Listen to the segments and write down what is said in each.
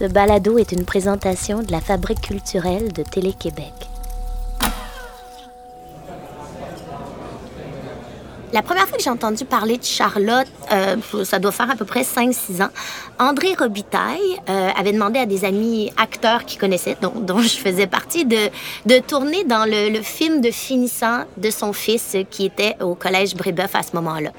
Ce balado est une présentation de la Fabrique culturelle de Télé-Québec. La première fois que j'ai entendu parler de Charlotte, euh, ça doit faire à peu près 5-6 ans, André Robitaille euh, avait demandé à des amis acteurs qu'il connaissait, dont, je faisais partie, de, tourner dans le, film de finissant de son fils qui était au collège Brébeuf à ce moment-là.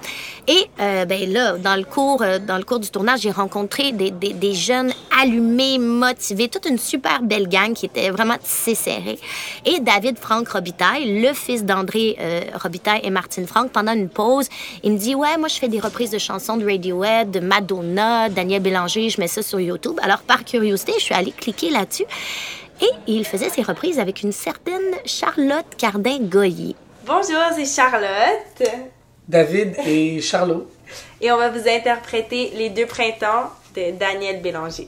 Et euh, ben là, dans le cours, euh, dans le cours du tournage, j'ai rencontré des, jeunes allumés, motivés, toute une super belle gang qui était vraiment tissée serrée. Et David Franck Robitaille, le fils d'André Robitaille et Martine Franck, pendant une pause, il me dit ouais, moi je fais des reprises de chansons de Radiohead, de Madonna, Daniel Bélanger, je mets ça sur YouTube. Alors par curiosité, je suis allée cliquer là-dessus. Et il faisait ses reprises avec une certaine Charlotte Cardin-Goyer. Bonjour, c'est Charlotte. David et Charlot. Et on va vous interpréter Les deux printemps de Daniel Bélanger.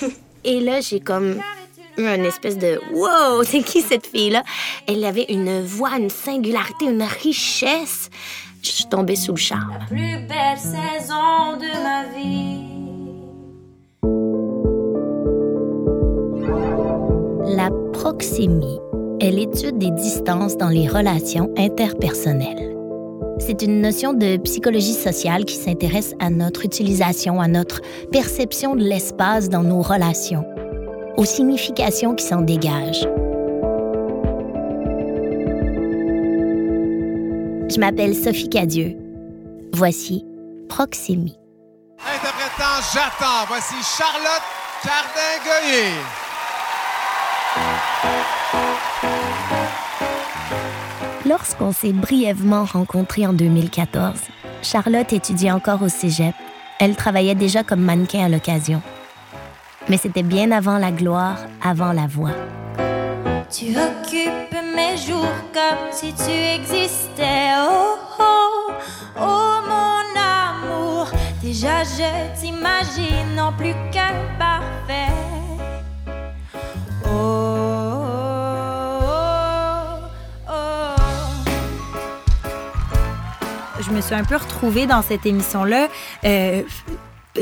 Et là, j'ai comme eu une espèce de wow, c'est qui cette fille-là? Elle avait une voix, une singularité, une richesse. Je suis tombée sous le charme. La plus belle saison de ma vie. La proxémie est l'étude des distances dans les relations interpersonnelles. C'est une notion de psychologie sociale qui s'intéresse à notre utilisation, à notre perception de l'espace dans nos relations, aux significations qui s'en dégagent. Je m'appelle Sophie Cadieux. Voici Proxémie. Interprétant J'attends, voici Charlotte Cardin-Goyer. Lorsqu'on s'est brièvement rencontrés en 2014, Charlotte étudiait encore au cégep. Elle travaillait déjà comme mannequin à l'occasion. Mais c'était bien avant la gloire, avant la voix. Tu comme si tu existais. Oh, oh, oh mon amour. Déjà je t'imagine non plus qu'un parfait. je me suis un peu retrouvée dans cette émission-là. Euh,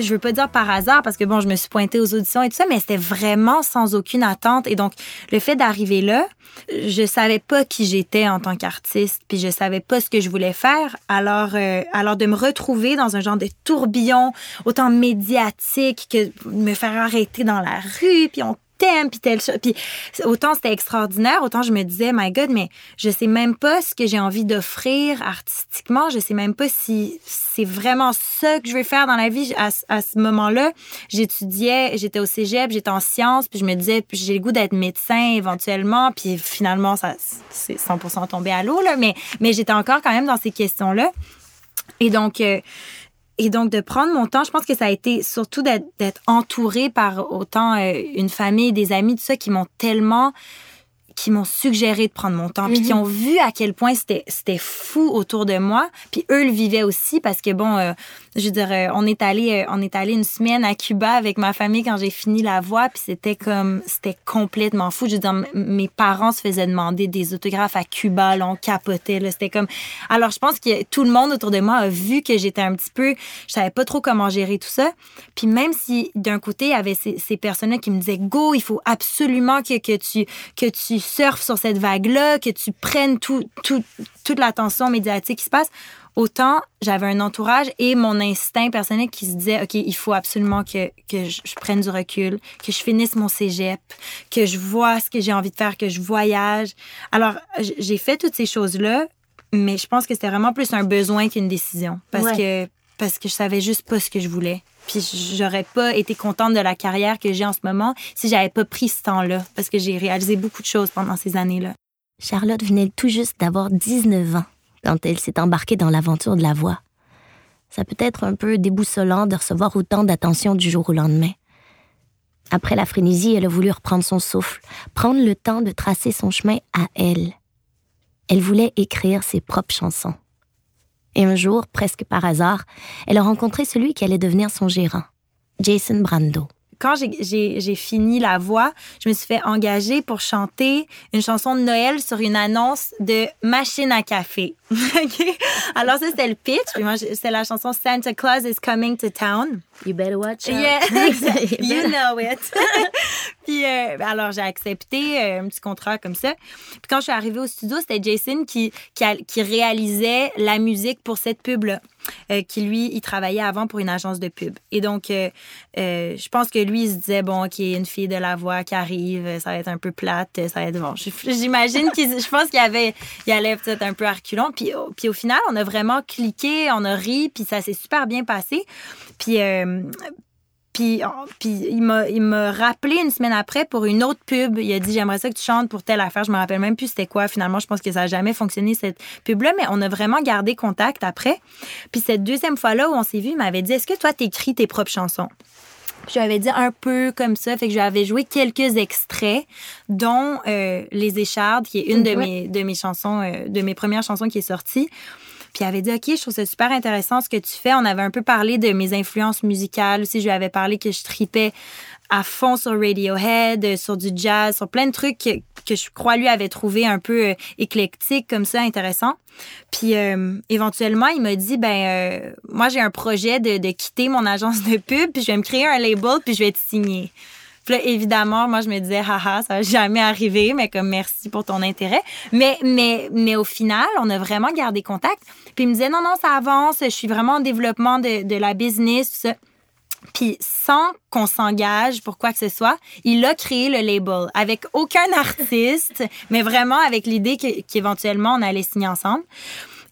je veux pas dire par hasard parce que bon, je me suis pointée aux auditions et tout ça, mais c'était vraiment sans aucune attente. Et donc, le fait d'arriver là, je savais pas qui j'étais en tant qu'artiste, puis je savais pas ce que je voulais faire. Alors, euh, alors de me retrouver dans un genre de tourbillon autant médiatique que me faire arrêter dans la rue, puis on puis puis autant c'était extraordinaire autant je me disais my god mais je sais même pas ce que j'ai envie d'offrir artistiquement. Je sais même pas si c'est vraiment ça que je veux faire dans la vie. À, ce moment-là j'étudiais j'étais au cégep j'étais en sciences puis je me disais j'ai le goût d'être médecin éventuellement puis finalement ça c'est 100% tombé à l'eau là mais mais j'étais encore quand même dans ces questions là et donc euh, et donc, de prendre mon temps, je pense que ça a été surtout d'être entourée par autant euh, une famille, des amis, tout ça, qui m'ont tellement qui m'ont suggéré de prendre mon temps, puis qui ont vu à quel point c'était fou autour de moi, puis eux le vivaient aussi parce que bon, euh, je veux dire, euh, on est allé euh, on est allé une semaine à Cuba avec ma famille quand j'ai fini la voix, puis c'était comme c'était complètement fou. Je veux dire, mes parents se faisaient demander des autographes à Cuba, là, on capotait, là, c'était comme. Alors je pense que tout le monde autour de moi a vu que j'étais un petit peu, je savais pas trop comment gérer tout ça, puis même si d'un côté il y avait ces, ces personnes qui me disaient go, il faut absolument que que tu que tu surfes sur cette vague-là, que tu prennes tout, tout, toute l'attention médiatique qui se passe, autant j'avais un entourage et mon instinct personnel qui se disait, OK, il faut absolument que, que je, je prenne du recul, que je finisse mon cégep, que je vois ce que j'ai envie de faire, que je voyage. Alors, j'ai fait toutes ces choses-là, mais je pense que c'était vraiment plus un besoin qu'une décision. Parce Ouais. que parce que je savais juste pas ce que je voulais. Puis j'aurais pas été contente de la carrière que j'ai en ce moment si j'avais pas pris ce temps-là parce que j'ai réalisé beaucoup de choses pendant ces années-là. Charlotte venait tout juste d'avoir 19 ans quand elle s'est embarquée dans l'aventure de la voix. Ça peut être un peu déboussolant de recevoir autant d'attention du jour au lendemain. Après la frénésie, elle a voulu reprendre son souffle, prendre le temps de tracer son chemin à elle. Elle voulait écrire ses propres chansons. Et un jour, presque par hasard, elle a rencontré celui qui allait devenir son gérant, Jason Brando. Quand j'ai- fini la voix, je me suis fait engager pour chanter une chanson de Noël sur une annonce de machine à café. Alors, ça, c'était le pitch. Puis moi, j'ai- c'est la chanson Santa Claus is coming to town. You better watch out. Yeah, exact. you know it. puis euh, alors j'ai accepté euh, un petit contrat comme ça. Puis quand je suis arrivée au studio, c'était Jason qui qui, a- qui réalisait la musique pour cette pub là. qui lui, il travaillait avant pour une agence de pub. Et donc, euh, euh, je pense que lui, il se disait, bon, OK, une fille de la voix qui arrive, ça va être un peu plate, ça va être bon. J'imagine qu'il, je pense qu'il y avait, il allait peut-être un peu à reculons. Puis, au- puis au final, on a vraiment cliqué, on a ri, puis ça s'est super bien passé. Puis, euh, puis, oh, puis il m'a il m'a rappelé une semaine après pour une autre pub. Il a dit j'aimerais ça que tu chantes pour telle affaire. Je me rappelle même plus c'était quoi. Finalement, je pense que ça a jamais fonctionné cette pub là, mais on a vraiment gardé contact après. Puis cette deuxième fois là où on s'est vu, il m'avait dit est-ce que toi t'écris tes propres chansons? Je lui avais dit un peu comme ça, fait que je lui avais joué quelques extraits, dont euh, Les Échardes, qui est une de Ouais. mes de mes chansons, euh, de mes premières chansons qui est sortie. Puis elle avait dit, OK, je trouve ça super intéressant ce que tu fais. On avait un peu parlé de mes influences musicales aussi. Je lui avais parlé que je tripais à fond sur Radiohead, euh, sur du jazz, sur plein de trucs que, je crois lui avait trouvé un peu euh, éclectique comme ça, intéressant. Puis euh, éventuellement, il m'a dit, ben euh, moi j'ai un projet de, de quitter mon agence de pub, puis je vais me créer un label, puis je vais te signer. Puis là, évidemment, moi, je me disais, haha, ça va jamais arriver, mais comme merci pour ton intérêt. Mais, mais, mais au final, on a vraiment gardé contact. Puis il me disait, non, non, ça avance, je suis vraiment en développement de, de la business, tout ça. Puis sans qu'on s'engage pour quoi que ce soit, il a créé le label avec aucun artiste, mais vraiment avec l'idée qu'éventuellement on allait signer ensemble.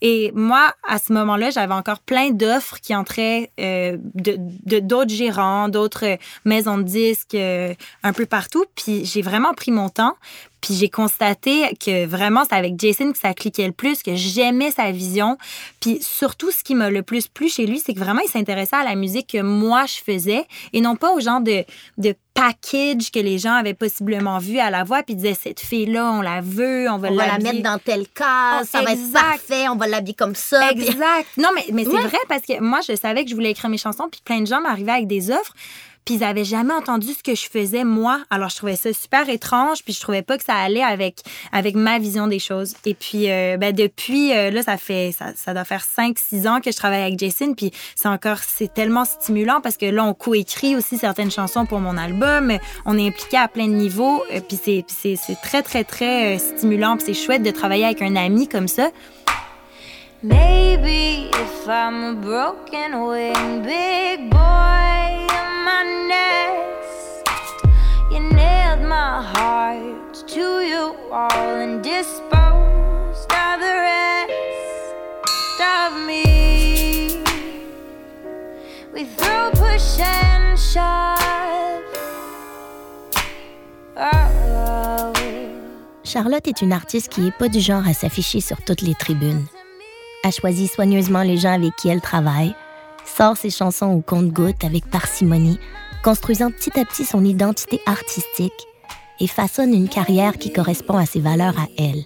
Et moi, à ce moment-là, j'avais encore plein d'offres qui entraient euh, de d'autres gérants, d'autres maisons de disques euh, un peu partout. Puis j'ai vraiment pris mon temps. Puis j'ai constaté que vraiment, c'est avec Jason que ça cliquait le plus, que j'aimais sa vision. Puis surtout, ce qui m'a le plus plu chez lui, c'est que vraiment, il s'intéressait à la musique que moi, je faisais et non pas au genre de, de package que les gens avaient possiblement vu à la voix puis disaient, cette fille-là, on la veut, on va On va la mettre dans tel cas, Oh, ça va être parfait, on va l'habiller comme ça. puis- Exact. Non, mais, mais c'est Ouais. vrai parce que moi, je savais que je voulais écrire mes chansons, puis plein de gens m'arrivaient avec des offres, puis ils avaient jamais entendu ce que je faisais moi. Alors, je trouvais ça super étrange, puis je trouvais pas que ça allait avec, avec ma vision des choses. Et puis, euh, ben, depuis, euh, là, ça fait, ça, ça doit faire 5-6 ans que je travaille avec Jason, puis c'est encore, c'est tellement stimulant parce que là, on coécrit aussi certaines chansons pour mon album. On est impliqué à plein de niveaux, euh, puis c'est, c'est, très, très, très euh, stimulant, puis c'est chouette de travailler avec un ami comme ça. Maybe if I'm broken wing, big boy nest, Charlotte est une artiste qui est pas du genre à s'afficher sur toutes les tribunes. Elle choisit soigneusement les gens avec qui elle travaille, sort ses chansons au compte-gouttes avec parcimonie, construisant petit à petit son identité artistique et façonne une carrière qui correspond à ses valeurs à elle.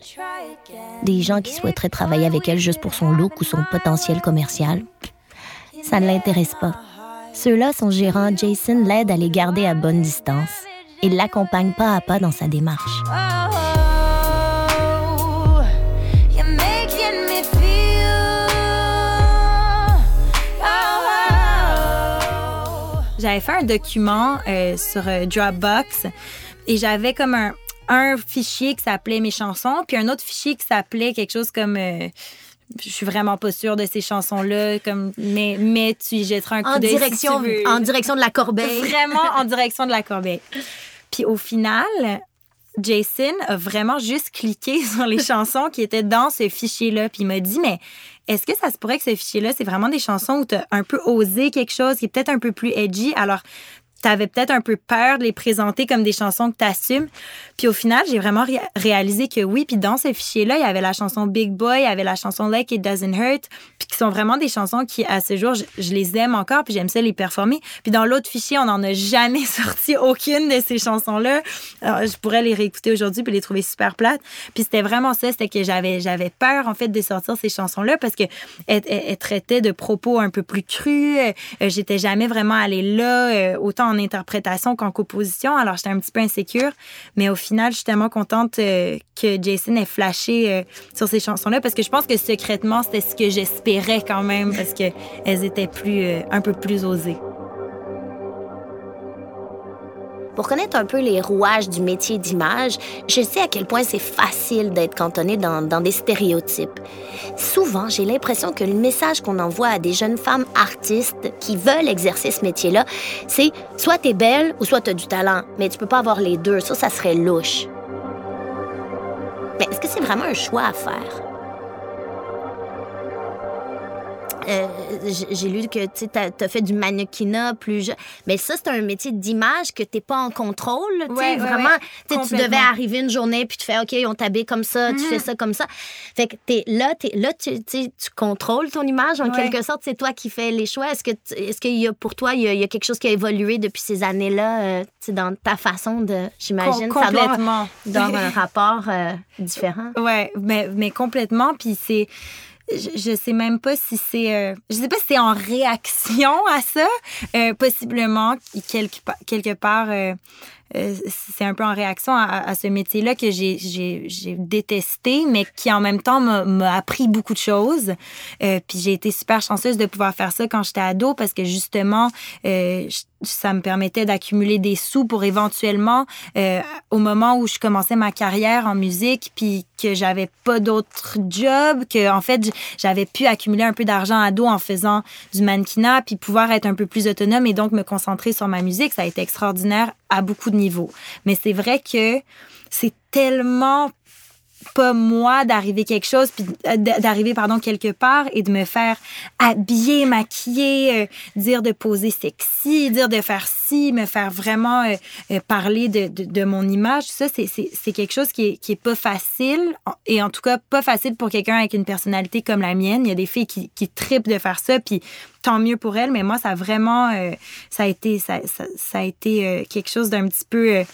Des gens qui souhaiteraient travailler avec elle juste pour son look ou son potentiel commercial, ça ne l'intéresse pas. Ceux-là, son gérant Jason l'aide à les garder à bonne distance et l'accompagne pas à pas dans sa démarche. J'avais fait un document euh, sur euh, Dropbox et j'avais comme un, un fichier qui s'appelait mes chansons, puis un autre fichier qui s'appelait quelque chose comme. euh, je suis vraiment pas sûre de ces chansons-là, comme mais, mais tu y jetteras un coup En d'œil si direction, veux. en direction de la corbeille. Vraiment en direction de la corbeille. Puis au final, Jason a vraiment juste cliqué sur les chansons qui étaient dans ce fichier-là. Puis il m'a dit, mais est-ce que ça se pourrait que ce fichier-là, c'est vraiment des chansons où tu as un peu osé quelque chose qui est peut-être un peu plus edgy? Alors, tu avais peut-être un peu peur de les présenter comme des chansons que tu assumes. Puis au final, j'ai vraiment ré- réalisé que oui. Puis dans ce fichier-là, il y avait la chanson Big Boy, il y avait la chanson Like It Doesn't Hurt, puis qui sont vraiment des chansons qui, à ce jour, je, les aime encore, puis j'aime ça les performer. Puis dans l'autre fichier, on n'en a jamais sorti aucune de ces chansons-là. Je pourrais les réécouter aujourd'hui puis les trouver super plates. Puis c'était vraiment ça, c'était que j'avais peur en fait de sortir ces chansons-là parce que elles traitaient de propos un peu plus crus. Euh, J'étais jamais vraiment allée là, euh, autant en interprétation qu'en composition. Alors, j'étais un petit peu insécure. Mais au final, je suis tellement contente euh, que Jason ait flashé euh, sur ces chansons-là parce que je pense que secrètement, c'était ce que j'espérais quand même parce qu'elles étaient plus, euh, un peu plus osées. Pour connaître un peu les rouages du métier d'image, je sais à quel point c'est facile d'être cantonné dans, des stéréotypes. Souvent, j'ai l'impression que le message qu'on envoie à des jeunes femmes artistes qui veulent exercer ce métier-là, c'est soit t'es belle ou soit t'as du talent, mais tu peux pas avoir les deux. Ça, ça serait louche. Mais est-ce que c'est vraiment un choix à faire? Euh, j'ai lu que tu as, fait du mannequinat plus Mais ça, c'est un métier d'image que tu n'es pas en contrôle. Ouais, vraiment, tu devais arriver une journée puis tu fais OK, on t'habille comme ça, tu fais mhm. ça comme ça. Fait que es, là, es, là tu, tu contrôles ton image en quelque sorte. C'est toi qui fais les choix. Est-ce que est-ce qu'il y a pour toi, il y a, quelque chose qui a évolué depuis ces années-là euh, dans ta façon de, j'imagine, complètement. dans un rapport euh, différent? Oui, mais, mais complètement. Puis c'est je, sais même pas si c'est euh, je sais pas si c'est en réaction à ça euh, possiblement quelque quelque part euh, euh, c'est un peu en réaction à, ce métier-là que j'ai détesté, mais qui en même temps m'a appris beaucoup de choses. Euh, puis j'ai été super chanceuse de pouvoir faire ça quand j'étais ado parce que justement, euh, ça me permettait d'accumuler des sous pour éventuellement, euh, au moment où je commençais ma carrière en musique, puis que j'avais pas d'autre job, que en fait j'avais pu accumuler un peu d'argent à dos en faisant du mannequinat, puis pouvoir être un peu plus autonome et donc me concentrer sur ma musique, ça a été extraordinaire à beaucoup de niveaux. Mais c'est vrai que c'est tellement pas moi d'arriver quelque chose puis euh, d'arriver pardon quelque part et de me faire habiller maquiller euh, dire de poser sexy dire de faire ci me faire vraiment euh, parler de, de, mon image. Ça c'est quelque chose qui est, qui est pas facile. Et en tout cas pas facile pour quelqu'un avec une personnalité comme la mienne. Il y a des filles qui, qui tripent de faire ça puis tant mieux pour elles. Mais moi ça a vraiment ça a été ça, ça a été quelque chose d'un petit peu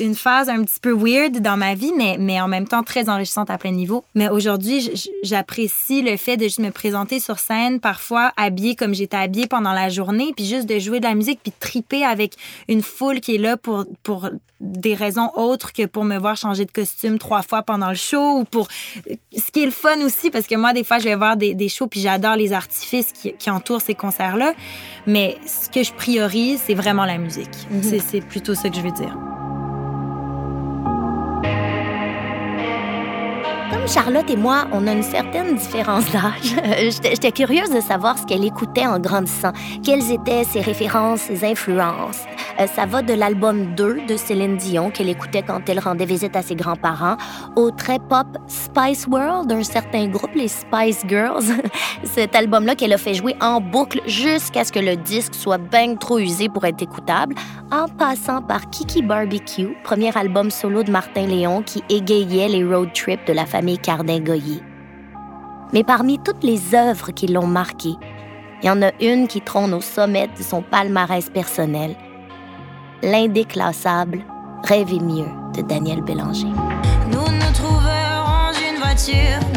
une phase un petit peu weird dans ma vie, mais, mais en même temps très enrichissante à plein niveau. Mais aujourd'hui, j'apprécie le fait de juste me présenter sur scène, parfois habillée comme j'étais habillée pendant la journée, puis juste de jouer de la musique, puis de triper avec une foule qui est là pour, pour des raisons autres que pour me voir changer de costume trois fois pendant le show ou pour ce qui est le fun aussi parce que moi des fois je vais voir des, des shows puis j'adore les artifices qui, qui, entourent ces concerts là mais ce que je priorise c'est vraiment la musique mm-hmm. c'est plutôt ça que je veux dire Charlotte et moi, on a une certaine différence d'âge. J'étais curieuse de savoir ce qu'elle écoutait en grandissant, quelles étaient ses références, ses influences? Euh, ça va de l'album 2 de Céline Dion qu'elle écoutait quand elle rendait visite à ses grands-parents au très pop Spice World d'un certain groupe, les Spice Girls. Cet album-là qu'elle a fait jouer en boucle jusqu'à ce que le disque soit bien trop usé pour être écoutable, en passant par Kiki Barbecue, premier album solo de Martin Léon qui égayait les road trips de la famille Cardin-Goyer. Mais parmi toutes les œuvres qui l'ont marqué, il y en a une qui trône au sommet de son palmarès personnel l'indéclassable Rêver mieux de Daniel Bélanger. Nous nous trouverons une voiture,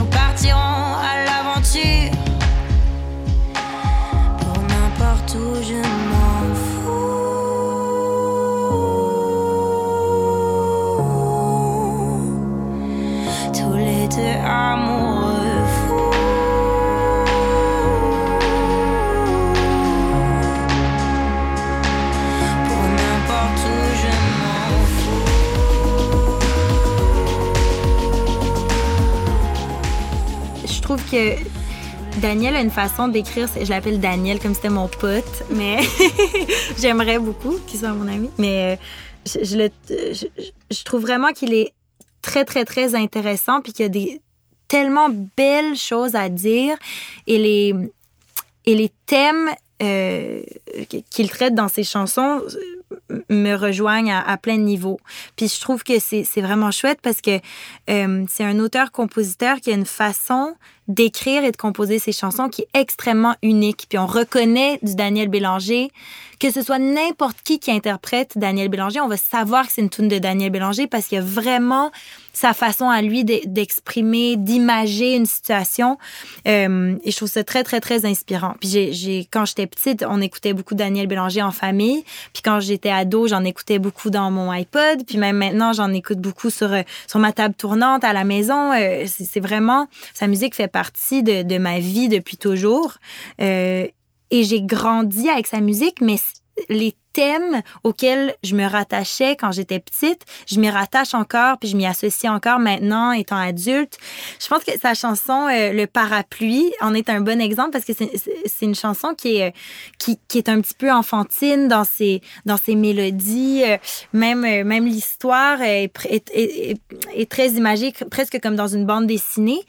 que Daniel a une façon d'écrire, je l'appelle Daniel comme c'était mon pote, mais j'aimerais beaucoup qu'il soit mon ami. Mais euh, je, le, je, trouve vraiment qu'il est très, très, très intéressant puis qu'il y a des tellement belles choses à dire et les, et les thèmes euh, qu'il traite dans ses chansons me rejoignent à, plein de niveaux. Puis je trouve que c'est vraiment chouette parce que euh, c'est un auteur-compositeur qui a une façon d'écrire et de composer ces chansons qui est extrêmement unique. Puis on reconnaît du Daniel Bélanger, que ce soit n'importe qui qui interprète Daniel Bélanger, on va savoir que c'est une tune de Daniel Bélanger parce qu'il y a vraiment sa façon à lui d'exprimer, d'imager une situation. Euh, et je trouve ça très, très, très inspirant. Puis j'ai, quand j'étais petite, on écoutait beaucoup Daniel Bélanger en famille. Puis quand j'étais ado, j'en écoutais beaucoup dans mon iPod. Puis même maintenant, j'en écoute beaucoup sur, euh, sur ma table tournante à la maison. Euh, c'est, vraiment, sa musique fait partie de, de ma vie depuis toujours. Euh, et j'ai grandi avec sa musique, mais les thèmes auxquels je me rattachais quand j'étais petite, je m'y rattache encore, puis je m'y associe encore maintenant, étant adulte. Je pense que sa chanson euh, Le parapluie en est un bon exemple parce que c'est une chanson qui est, euh, qui, qui, est un petit peu enfantine dans ses, dans ses mélodies. Euh, même même l'histoire est, est, est, est, très imagée, presque comme dans une bande dessinée.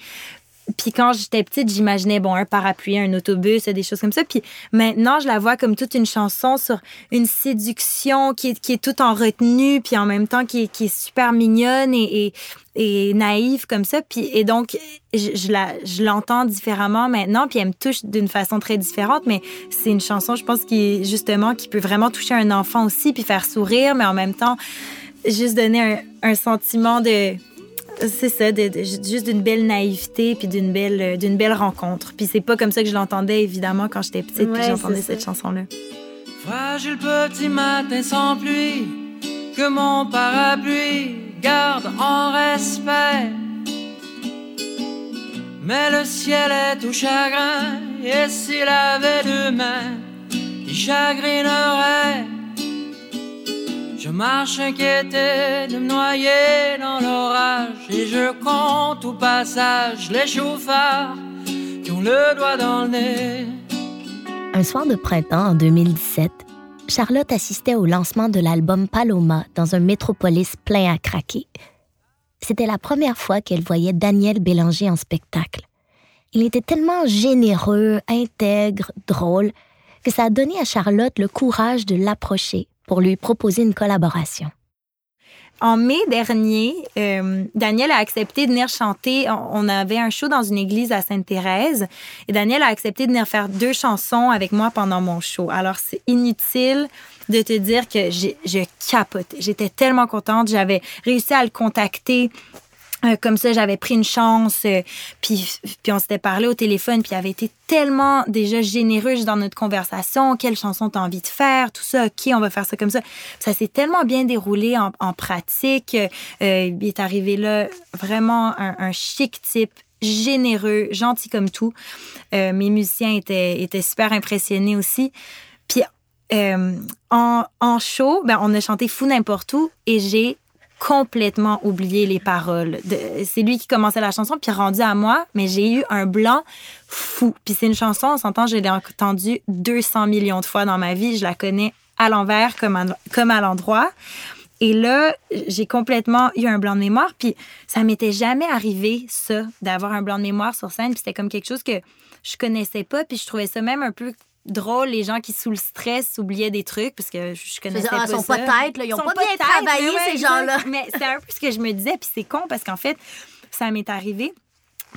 Puis quand j'étais petite, j'imaginais bon un parapluie, un autobus, des choses comme ça. Puis maintenant, je la vois comme toute une chanson sur une séduction qui est, qui est tout en retenue, puis en même temps qui est, qui est super mignonne et, et, naïve comme ça. Puis et donc je, je je l'entends différemment maintenant, puis elle me touche d'une façon très différente. Mais c'est une chanson, je pense, qui justement qui peut vraiment toucher un enfant aussi, puis faire sourire, mais en même temps juste donner un, un sentiment de c'est ça, de, juste d'une belle naïveté puis d'une belle, euh, d'une belle rencontre. Puis c'est pas comme ça que je l'entendais, évidemment, quand j'étais petite puis j'entendais cette chanson-là. Fragile petit matin sans pluie, que mon parapluie garde en respect. Mais le ciel est tout chagrin, et s'il avait deux mains, il chagrinerait je marche inquiété de me noyer dans l'orage et je compte au passage les chauffards qui ont le doigt dans le nez. Un soir de printemps en 2017, Charlotte assistait au lancement de l'album Paloma dans un métropolis plein à craquer. C'était la première fois qu'elle voyait Daniel Bélanger en spectacle. Il était tellement généreux, intègre, drôle, que ça a donné à Charlotte le courage de l'approcher pour lui proposer une collaboration. En mai dernier, euh, Daniel a accepté de venir chanter. On avait un show dans une église à Sainte-Thérèse et Daniel a accepté de venir faire deux chansons avec moi pendant mon show. Alors, c'est inutile de te dire que je capotais. J'étais tellement contente. J'avais réussi à le contacter euh, comme ça, j'avais pris une chance, euh, puis, puis on s'était parlé au téléphone, puis il avait été tellement déjà généreux dans notre conversation. Quelle chanson t'as envie de faire? Tout ça, OK, on va faire ça comme ça. Ça s'est tellement bien déroulé en, pratique. Euh, il est arrivé là vraiment un, un, chic type, généreux, gentil comme tout. mes musiciens étaient, étaient super impressionnés aussi. Puis en, en show, ben, on a chanté Fou n'importe où et j'ai complètement oublié les paroles. C'est lui qui commençait la chanson, puis rendu à moi, mais j'ai eu un blanc fou. Puis c'est une chanson, on s'entend, je l'ai entendue 200 millions de fois dans ma vie. Je la connais à l'envers comme à, comme à l'endroit. Et là, j'ai complètement eu un blanc de mémoire. Puis ça m'était jamais arrivé, ça, d'avoir un blanc de mémoire sur scène. Puis c'était comme quelque chose que je connaissais pas. Puis je trouvais ça même un peu drôle, les gens qui, sous le stress, oubliaient des trucs, parce que je connaissais ah, pas sont ça. pas têtes, ils ont pas, bien travaillé, ces gens-là. Mais c'est un peu ce que je me disais, puis c'est con, parce qu'en fait, ça m'est arrivé.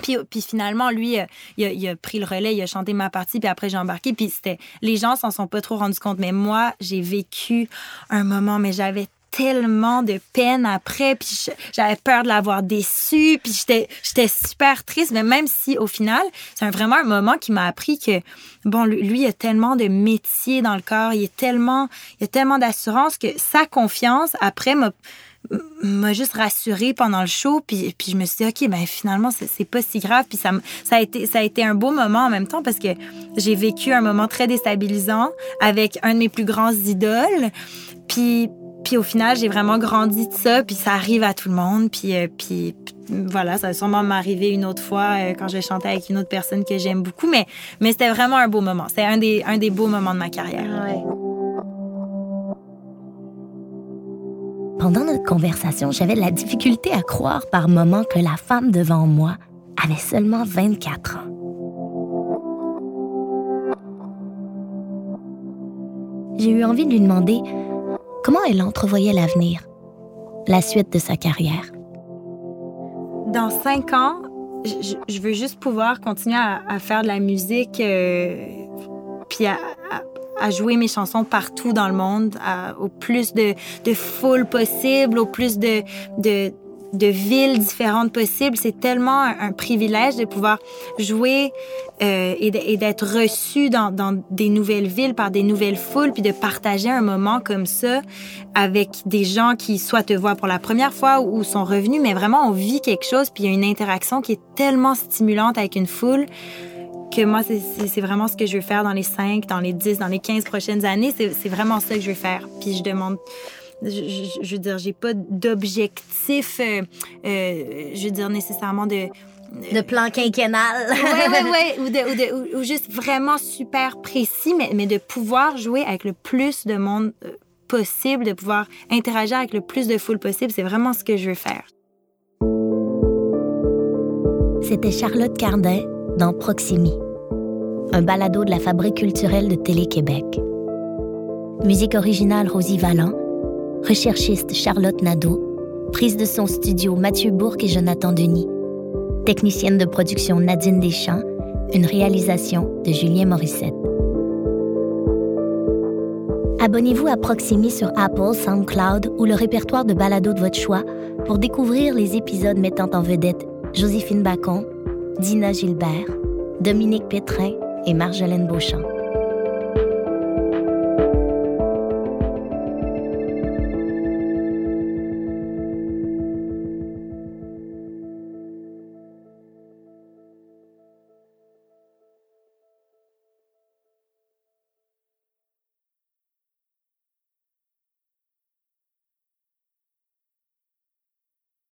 Puis, puis, finalement, lui, euh, il a, il a, pris le relais, il a chanté ma partie, puis après j'ai embarqué. Puis c'était, les gens s'en sont pas trop rendus compte, mais moi, j'ai vécu un moment, mais j'avais tellement de peine après, puis j'avais peur de l'avoir déçu, puis j'étais j'étais super triste, mais même si au final, c'est vraiment un moment qui m'a appris que bon lui il a tellement de métier dans le corps, il est tellement il a tellement d'assurance que sa confiance après m'a m'a juste rassurée pendant le show puis, puis je me suis dit OK ben finalement c'est pas si grave puis ça ça a été ça a été un beau moment en même temps parce que j'ai vécu un moment très déstabilisant avec un de mes plus grands idoles puis puis au final, j'ai vraiment grandi de ça, puis ça arrive à tout le monde. Puis, euh, puis, voilà, ça va sûrement m'arriver une autre fois euh, quand je vais chanter avec une autre personne que j'aime beaucoup. Mais, mais c'était vraiment un beau moment. C'est un des, un des beaux moments de ma carrière. Pendant notre conversation, j'avais la difficulté à croire par moments que la femme devant moi avait seulement 24 ans. J'ai eu envie de lui demander comment elle entrevoyait l'avenir, la suite de sa carrière. Dans cinq ans, je, veux juste pouvoir continuer à, faire de la musique, euh, puis à, jouer mes chansons partout dans le monde, au plus de, de foule possible, au plus de, de, de villes différentes possibles. C'est tellement un, privilège de pouvoir jouer euh, et d'être reçu dans, dans des nouvelles villes par des nouvelles foules, puis de partager un moment comme ça avec des gens qui soit te voient pour la première fois ou sont revenus, mais vraiment on vit quelque chose, puis il y a une interaction qui est tellement stimulante avec une foule que moi, c'est- vraiment ce que je veux faire dans les 5, dans les 10, dans les 15 prochaines années. C'est c'est vraiment ça que je veux faire. Puis je demande... Je, je- je veux dire, j'ai pas d'objectif, euh, euh, je veux dire, nécessairement de... De plan quinquennal. ouais, ouais, ouais, ou, de, ou, de- ou- ou juste vraiment super précis, mais, mais de pouvoir jouer avec le plus de monde euh, possible, de pouvoir interagir avec le plus de foule possible, c'est vraiment ce que je veux faire. C'était Charlotte Cardin dans Proximi, un balado de la Fabrique culturelle de Télé-Québec. Musique originale Rosie Vallant, recherchiste Charlotte Nadeau, prise de son studio Mathieu Bourque et Jonathan Denis, technicienne de production Nadine Deschamps, une réalisation de Julien Morissette. Abonnez-vous à Proximi sur Apple, SoundCloud ou le répertoire de balados de votre choix pour découvrir les épisodes mettant en vedette Joséphine Bacon, Dina Gilbert, Dominique Pétrin et Marjolaine Beauchamp.